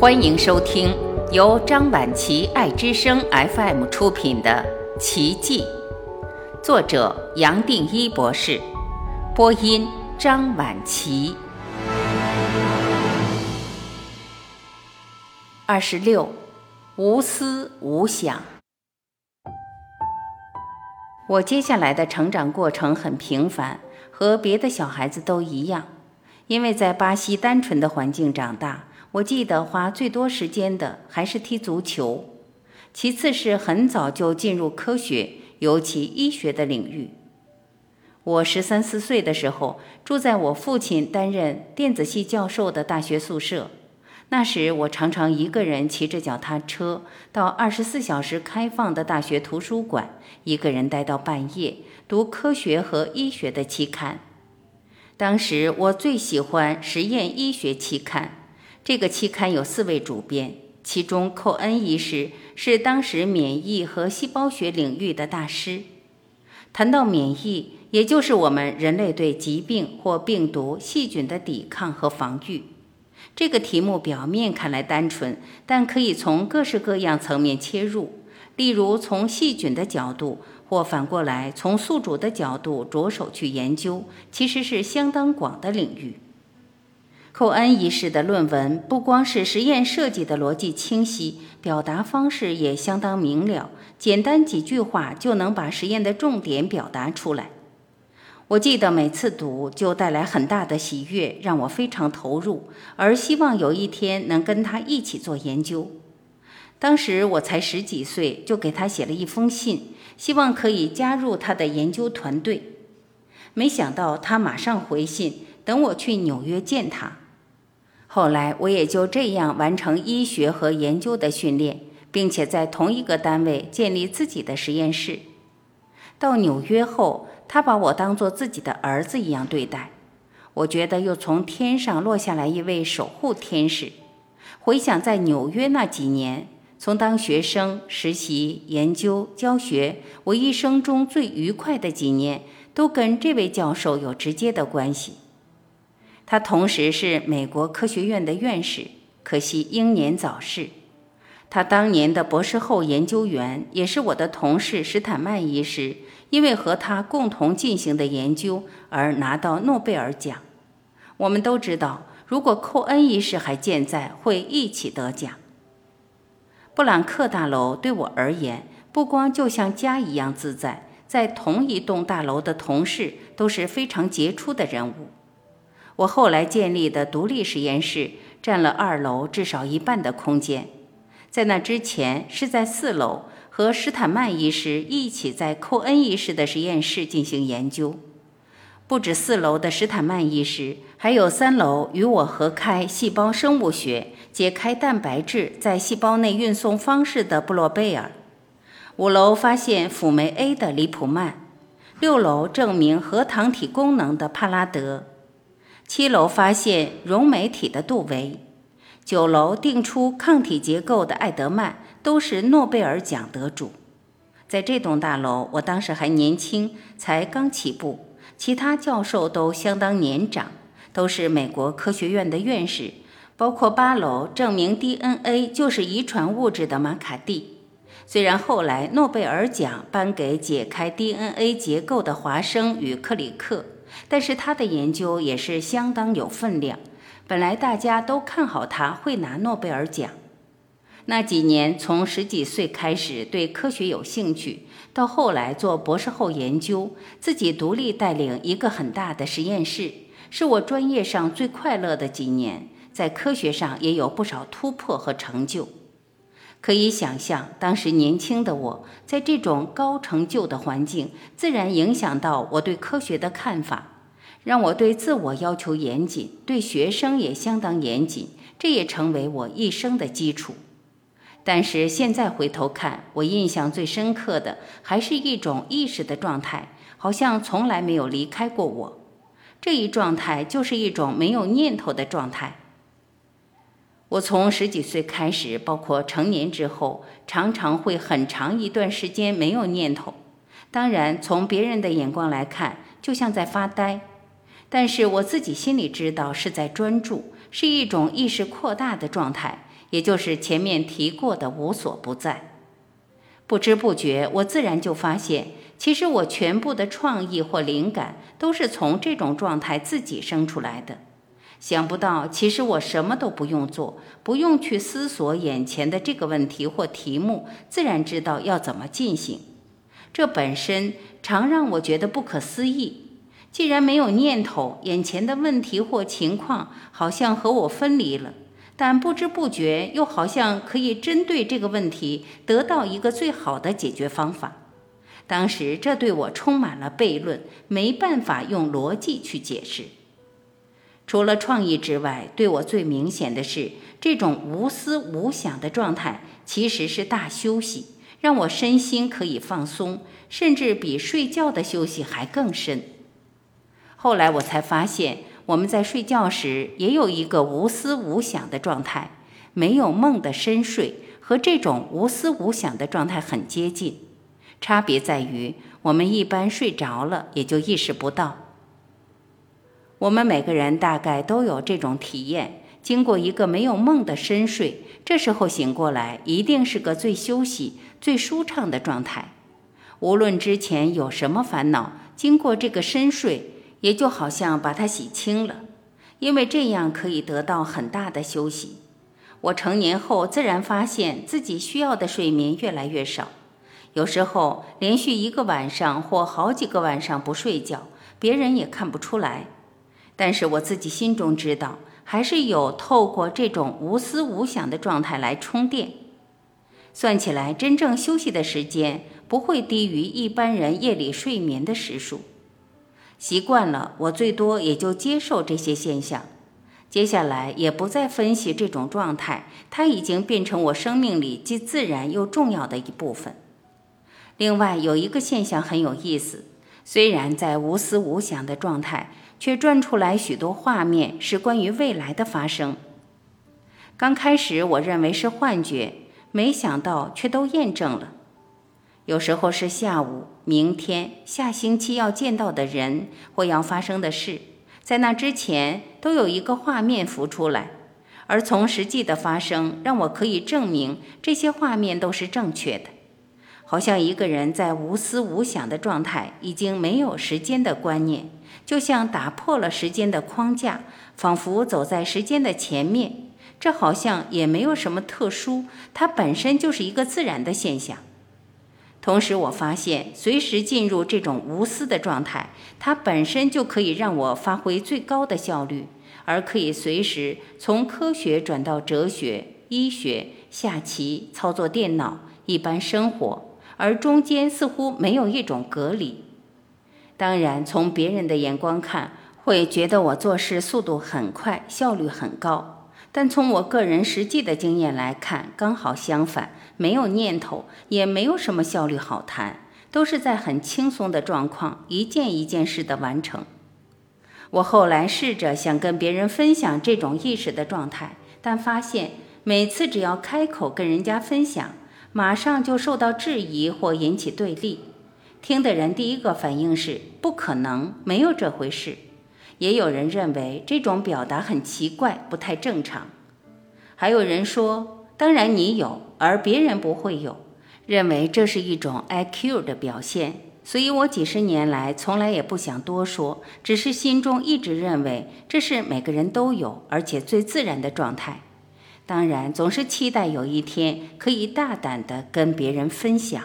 欢迎收听由张晚琪爱之声 FM 出品的《奇迹》，作者杨定一博士，播音张晚琪。二十六，无思无想。我接下来的成长过程很平凡，和别的小孩子都一样，因为在巴西单纯的环境长大。我记得花最多时间的还是踢足球，其次是很早就进入科学，尤其医学的领域。我十三四岁的时候，住在我父亲担任电子系教授的大学宿舍。那时我常常一个人骑着脚踏车到二十四小时开放的大学图书馆，一个人待到半夜，读科学和医学的期刊。当时我最喜欢《实验医学期刊》。这个期刊有四位主编，其中寇恩医师是当时免疫和细胞学领域的大师。谈到免疫，也就是我们人类对疾病或病毒、细菌的抵抗和防御。这个题目表面看来单纯，但可以从各式各样层面切入，例如从细菌的角度，或反过来从宿主的角度着手去研究，其实是相当广的领域。寇恩医师的论文不光是实验设计的逻辑清晰，表达方式也相当明了，简单几句话就能把实验的重点表达出来。我记得每次读就带来很大的喜悦，让我非常投入，而希望有一天能跟他一起做研究。当时我才十几岁，就给他写了一封信，希望可以加入他的研究团队。没想到他马上回信，等我去纽约见他。后来我也就这样完成医学和研究的训练，并且在同一个单位建立自己的实验室。到纽约后，他把我当做自己的儿子一样对待。我觉得又从天上落下来一位守护天使。回想在纽约那几年，从当学生、实习、研究、教学，我一生中最愉快的几年，都跟这位教授有直接的关系。他同时是美国科学院的院士，可惜英年早逝。他当年的博士后研究员也是我的同事史坦曼医师，因为和他共同进行的研究而拿到诺贝尔奖。我们都知道，如果寇恩医师还健在，会一起得奖。布朗克大楼对我而言，不光就像家一样自在，在同一栋大楼的同事都是非常杰出的人物。我后来建立的独立实验室占了二楼至少一半的空间，在那之前是在四楼和史坦曼医师一起在寇恩医师的实验室进行研究。不止四楼的史坦曼医师，还有三楼与我合开细胞生物学、解开蛋白质在细胞内运送方式的布洛贝尔；五楼发现辅酶 A 的里普曼；六楼证明核糖体功能的帕拉德。七楼发现溶酶体的杜维，九楼定出抗体结构的艾德曼，都是诺贝尔奖得主。在这栋大楼，我当时还年轻，才刚起步，其他教授都相当年长，都是美国科学院的院士，包括八楼证明 DNA 就是遗传物质的马卡蒂。虽然后来诺贝尔奖颁给解开 DNA 结构的华生与克里克。但是他的研究也是相当有分量，本来大家都看好他会拿诺贝尔奖。那几年，从十几岁开始对科学有兴趣，到后来做博士后研究，自己独立带领一个很大的实验室，是我专业上最快乐的几年，在科学上也有不少突破和成就。可以想象，当时年轻的我在这种高成就的环境，自然影响到我对科学的看法，让我对自我要求严谨，对学生也相当严谨，这也成为我一生的基础。但是现在回头看，我印象最深刻的还是一种意识的状态，好像从来没有离开过我。这一状态就是一种没有念头的状态。我从十几岁开始，包括成年之后，常常会很长一段时间没有念头。当然，从别人的眼光来看，就像在发呆。但是我自己心里知道是在专注，是一种意识扩大的状态，也就是前面提过的无所不在。不知不觉，我自然就发现，其实我全部的创意或灵感都是从这种状态自己生出来的。想不到，其实我什么都不用做，不用去思索眼前的这个问题或题目，自然知道要怎么进行。这本身常让我觉得不可思议。既然没有念头，眼前的问题或情况好像和我分离了。但不知不觉，又好像可以针对这个问题得到一个最好的解决方法。当时这对我充满了悖论，没办法用逻辑去解释。除了创意之外，对我最明显的是，这种无思无想的状态其实是大休息，让我身心可以放松，甚至比睡觉的休息还更深。后来我才发现。我们在睡觉时也有一个无思无想的状态，没有梦的深睡和这种无思无想的状态很接近，差别在于我们一般睡着了也就意识不到。我们每个人大概都有这种体验，经过一个没有梦的深睡，这时候醒过来一定是个最休息、最舒畅的状态。无论之前有什么烦恼，经过这个深睡。也就好像把它洗清了，因为这样可以得到很大的休息。我成年后自然发现自己需要的睡眠越来越少，有时候连续一个晚上或好几个晚上不睡觉，别人也看不出来。但是我自己心中知道，还是有透过这种无思无想的状态来充电。算起来，真正休息的时间不会低于一般人夜里睡眠的时数。习惯了，我最多也就接受这些现象。接下来也不再分析这种状态，它已经变成我生命里既自然又重要的一部分。另外有一个现象很有意思，虽然在无思无想的状态，却转出来许多画面，是关于未来的发生。刚开始我认为是幻觉，没想到却都验证了。有时候是下午，明天、下星期要见到的人或要发生的事，在那之前都有一个画面浮出来，而从实际的发生，让我可以证明这些画面都是正确的。好像一个人在无思无想的状态，已经没有时间的观念，就像打破了时间的框架，仿佛走在时间的前面。这好像也没有什么特殊，它本身就是一个自然的现象。同时，我发现随时进入这种无私的状态，它本身就可以让我发挥最高的效率，而可以随时从科学转到哲学、医学、下棋、操作电脑、一般生活，而中间似乎没有一种隔离。当然，从别人的眼光看，会觉得我做事速度很快，效率很高。但从我个人实际的经验来看，刚好相反，没有念头，也没有什么效率好谈，都是在很轻松的状况，一件一件事的完成。我后来试着想跟别人分享这种意识的状态，但发现每次只要开口跟人家分享，马上就受到质疑或引起对立。听的人第一个反应是不可能，没有这回事。也有人认为这种表达很奇怪，不太正常。还有人说，当然你有，而别人不会有，认为这是一种 IQ 的表现。所以我几十年来从来也不想多说，只是心中一直认为这是每个人都有，而且最自然的状态。当然，总是期待有一天可以大胆地跟别人分享。